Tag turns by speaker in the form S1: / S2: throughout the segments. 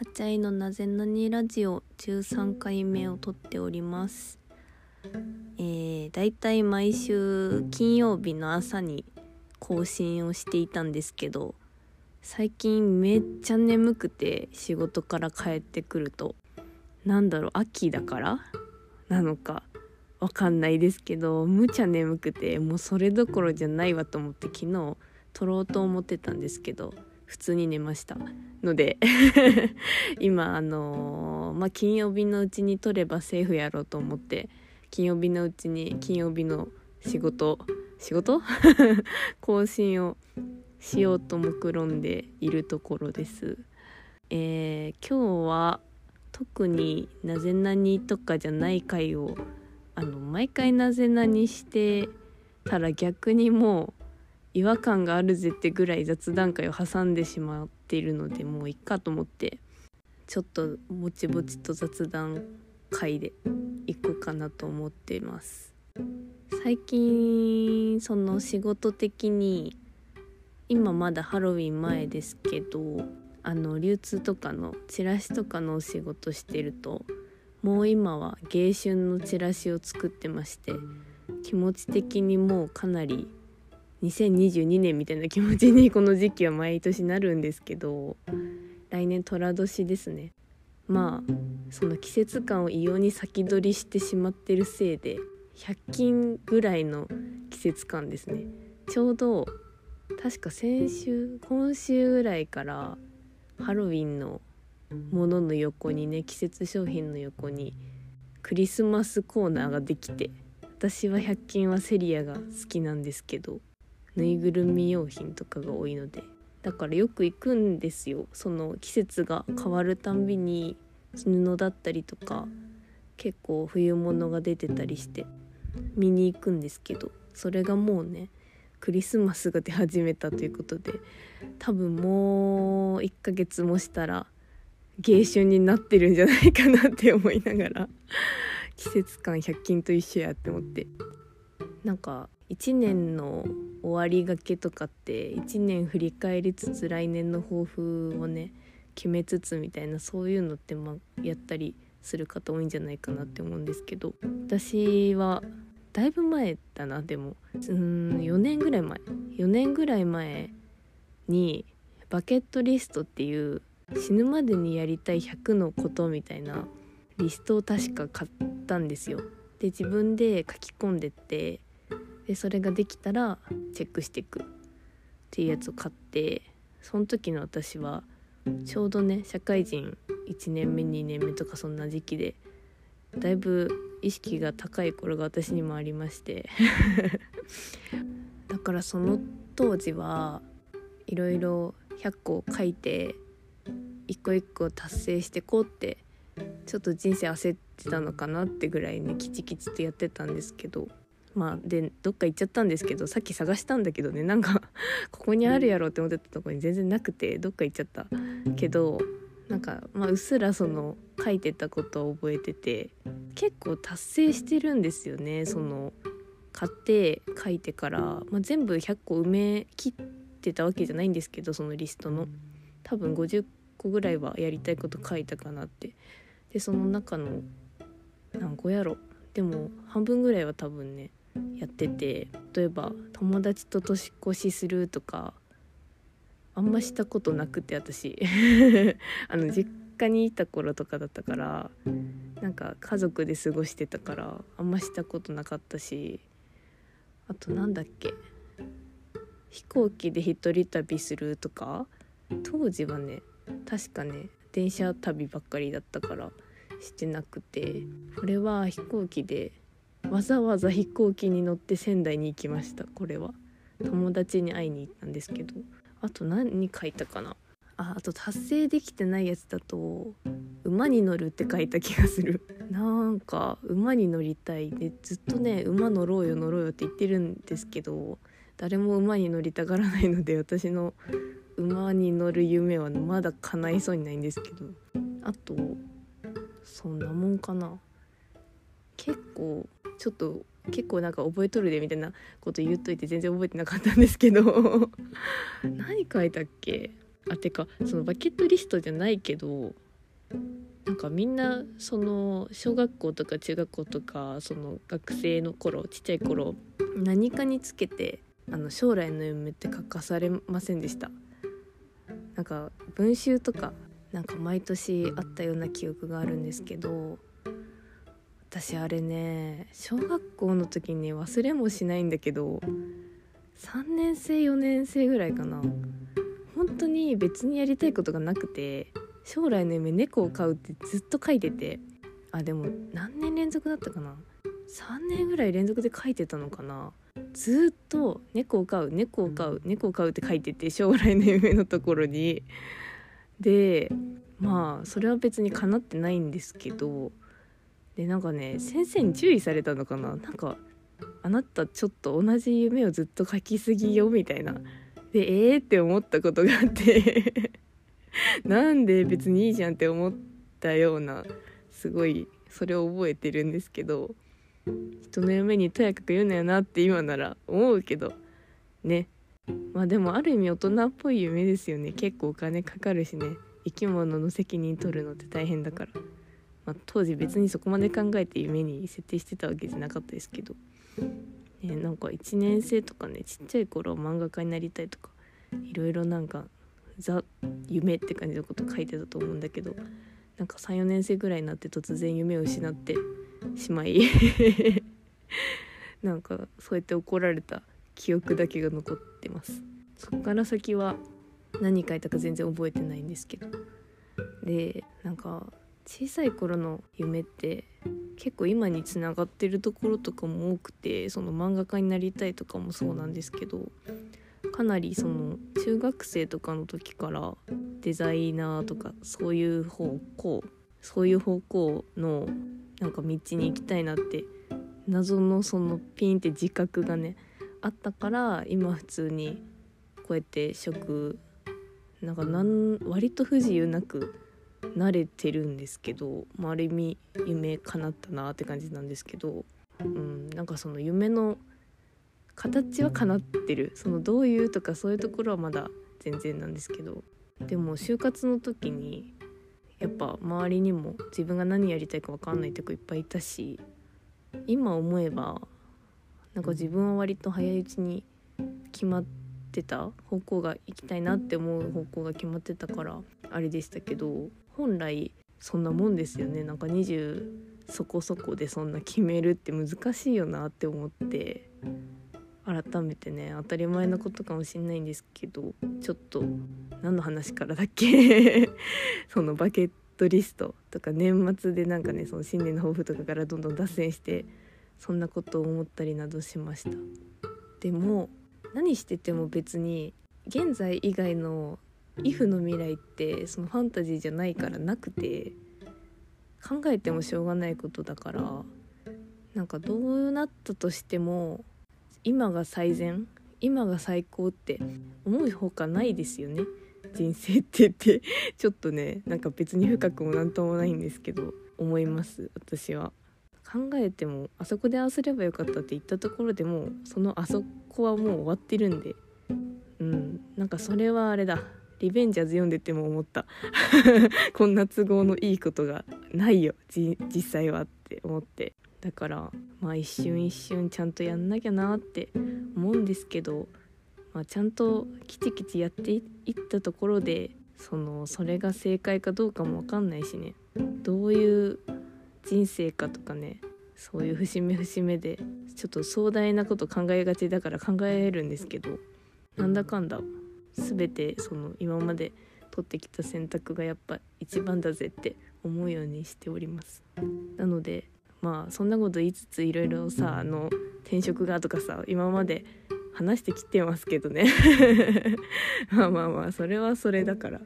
S1: はちゃいのなぜなにラジオ13回目を撮っております。えー、だいたい毎週金曜日の朝に更新をしていたんですけど最近めっちゃ眠くて仕事から帰ってくるとなんだろう秋だから？なのかわかんないですけどむちゃ眠くてもうそれどころじゃないわと思って昨日撮ろうと思ってたんですけど普通に寝ましたので 今あのー、まあ金曜日のうちに撮ればセーフやろうと思って金曜日のうちに金曜日の仕事仕事？更新をしようと目論んでいるところです。えー、今日は特になぜなにとかじゃない回をあの毎回なぜなにしてたら逆にもう違和感があるぜってぐらい雑談会を挟んでしまっているのでもういっかと思ってちょっとぼちぼちと雑談会でいこうかなと思っています。最近その仕事的に今まだハロウィン前ですけどあの流通とかのチラシとかのお仕事してるともう今は芸春のチラシを作ってまして気持ち的にもうかなり2022年みたいな気持ちにこの時期は毎年なるんですけど来年寅年ですね。まあその季節感を異様に先取りしてしまってるせいで100均ぐらいの季節感ですね。ちょうど確か先週今週ぐらいからハロウィンのものの横にね季節商品の横にクリスマスコーナーができて私は100均はセリアが好きなんですけどぬいぐるみ用品とかが多いのでだからよく行くんですよ。その季節が変わるたんびに布だったりとか結構冬物が出てたりして見に行くんですけどそれがもうねクリスマスが出始めたということで多分もう1ヶ月もしたら芸春になってるんじゃないかなって思いながら季節感100均と一緒やって思って。なんか1年の終わりがけとかって1年振り返りつつ来年の抱負をね決めつつみたいなそういうのってまあやったりする方多いんじゃないかなって思うんですけど。私はだいぶ前だなでも。うん4年ぐらい前。4年ぐらい前にバケットリストっていう死ぬまでにやりたい100のことみたいなリストを確か買ったんですよ。で自分で書き込んでってでそれができたらチェックしていくっていうやつを買ってその時の私はちょうどね社会人1年目2年目とかそんな時期でだいぶ意識が高い頃が私にもありまして だからその当時はいろいろ100個書いて一個一個達成してこうってちょっと人生焦ってたのかなってぐらいねキチキチとやってたんですけどまあでどっか行っちゃったんですけどさっき探したんだけどねなんか ここにあるやろって思ってたとこに全然なくてどっか行っちゃった。けどなんか、まあ、うっすらその書いてたことを覚えてて結構達成してるんですよねその買って書いてから、まあ、全部100個埋め切ってたわけじゃないんですけどそのリストの。多分50個ぐらいはやりたいこと書いたかなって。でその中の何個やろ。でも半分ぐらいは多分ねやってて例えば友達と年越しするとかあんましたことなくて私。あの実家にいた頃とかだったからなんか家族で過ごしてたからあんましたことなかったしあとなんだっけ飛行機で一人旅するとか当時はね確かね電車旅ばっかりだったからしてなくてこれは飛行機でわざわざ飛行機に乗って仙台に行きました。これは。友達に会いに行ったんですけど。あと何書いたかな。ああと達成できてないやつだと馬に乗るって書いた気がする。なんか馬に乗りたいでずっとね馬乗ろうよ乗ろうよって言ってるんですけど誰も馬に乗りたがらないので私の馬に乗る夢はまだ叶いそうにないんですけど。あとそんなもんかな。結構ちょっと結構なんか覚えとるでみたいなこと言っといて全然覚えてなかったんですけど。何書いたっけ？あてかそのバケットリストじゃないけどなんかみんなその小学校とか中学校とかその学生の頃ちっちゃい頃何かにつけてあの将来の夢って書かされませんでした。なんか文集とかなんか毎年あったような記憶があるんですけど私あれね小学校の時に忘れもしないんだけど3年生4年生ぐらいかな。本当に別にやりたいことがなくて将来の夢猫を飼うってずっと書いてて。あでも何年連続だったかな。3年ぐらい連続で書いてたのかな。ずっと猫を飼う猫を飼う猫を飼うって書いてて将来の夢のところに。でまあそれは別にかなってないんですけどでなんかね先生に注意されたのかな？なんかあなたちょっと同じ夢をずっと書きすぎよみたいな。でえー？って思ったことがあって。なんで別にいいじゃんって思ったようなすごいそれを覚えてるんですけど。人の夢にとやかく言うなよなって今なら思うけど。ね。まあでもある意味大人っぽい夢ですよね。結構お金かかるしね。生き物の責任取るのって大変だから、まあ、当時別にそこまで考えて夢に設定してたわけじゃなかったですけど、ね、なんか1年生とかねちっちゃい頃漫画家になりたいとかいろいろなんかザ夢って感じのこと書いてたと思うんだけどなんか34年生ぐらいになって突然夢を失ってしまい なんかそうやって怒られた記憶だけが残ってます。そっから先は何書いたか全然覚えてないんですけど。でなんか小さい頃の夢って結構今につながってるところとかも多くてその漫画家になりたいとかもそうなんですけどかなりその中学生とかの時からデザイナーとかそういう方向そういう方向のなんか道に行きたいなって謎のそのピンって自覚がねあったから今普通にこうやって職なんかなん割と不自由なく慣れてるんですけど、まあ、ある意味夢叶ったなって感じなんですけど、うん、なんかその夢の形は叶ってる。そのどういうとかそういうところはまだ全然なんですけど。でも就活の時にやっぱ周りにも自分が何やりたいか分かんないとこいっぱいいたし今思えばなんか自分は割と早いうちに決まってた方向が行きたいなって思う方向が決まってたからあれでしたけど本来そんなもんですよね。なんか20そこそこでそんな決めるって難しいよなって思って。改めてね当たり前のことかもしんないんですけどちょっと何の話からだっけ？そのバケットリストとか年末でなんかねその新年の抱負とかからどんどん脱線してそんなことを思ったりなどしました。でも何してても別に現在以外の「イフの未来ってそのファンタジーじゃないからなくて考えてもしょうがないことだからなんかどうなったとしても今が最善今が最高って思うほかないですよね。人生ってってちょっとねなんか別に深くも何ともないんですけど思います私は。考えてもあそこでああすればよかったって言ったところでもそのあそこはもう終わってるんでうんなんかそれはあれだ。リベンジャーズ読んでても思った。こんな都合のいいことがないよ。実際はって思って。だからまあ一瞬一瞬ちゃんとやんなきゃなって思うんですけど、まあ、ちゃんときちきちやっていったところでそのそれが正解かどうかも分かんないしね。どういう人生かとかね。そういう節目節目でちょっと壮大なこと考えがちだから考えるんですけどなんだかんだ全てその今まで取ってきた選択がやっぱ一番だぜって思うようにしております。なのでまあそんなこと言いつついろいろさあの転職がとかさ今まで話してきてますけどね。まあまあまあそれはそれだから。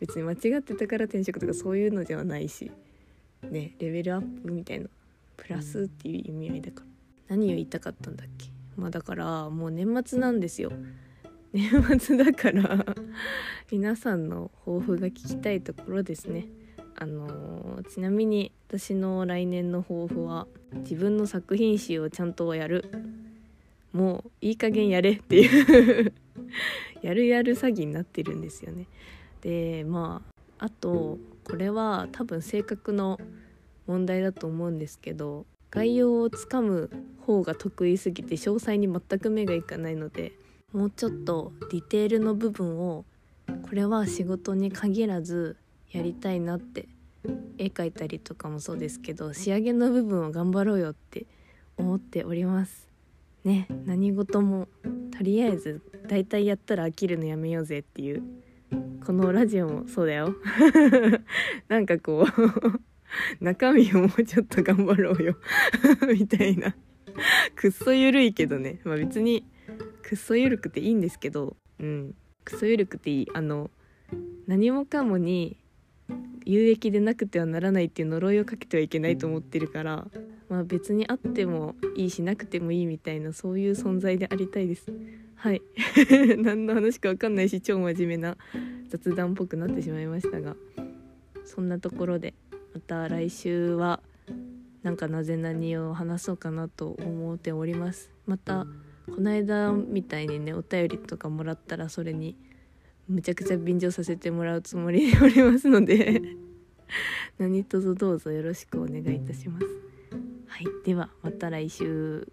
S1: 別に間違ってたから転職とかそういうのではないしねレベルアップみたいな。プラスっていう意味合いだから。何を言いたかったんだっけ。まあだからもう年末なんですよ。年末だから皆さんの抱負が聞きたいところですね。あの、ちなみに私の来年の抱負は自分の作品集をちゃんとやる。もういい加減やれっていう やるやる詐欺になってるんですよね。でまああとこれは多分性格の問題だと思うんですけど概要をつかむ方が得意すぎて詳細に全く目がいかないのでもうちょっとディテールの部分をこれは仕事に限らずやりたいなって絵描いたりとかもそうですけど仕上げの部分を頑張ろうよって思っております。ね何事もとりあえず大体やったら飽きるのやめようぜっていうこのラジオもそうだよ。なんかこう 中身をもうちょっと頑張ろうよ。みたいな。くっそゆるいけどね。まあ別にくっそゆるくていいんですけどうん。くそゆるくていい。あの何もかもに有益でなくてはならないっていう呪いをかけてはいけないと思ってるからまあ別にあってもいいしなくてもいいみたいなそういう存在でありたいです。はい。何の話か分かんないし超真面目な雑談っぽくなってしまいましたがそんなところでまた来週はなんかなぜ何を話そうかなと思っております。またこの間みたいにねお便りとかもらったらそれにむちゃくちゃ便乗させてもらうつもりでおりますので何卒どうぞよろしくお願いいたします。はい、ではまた来週。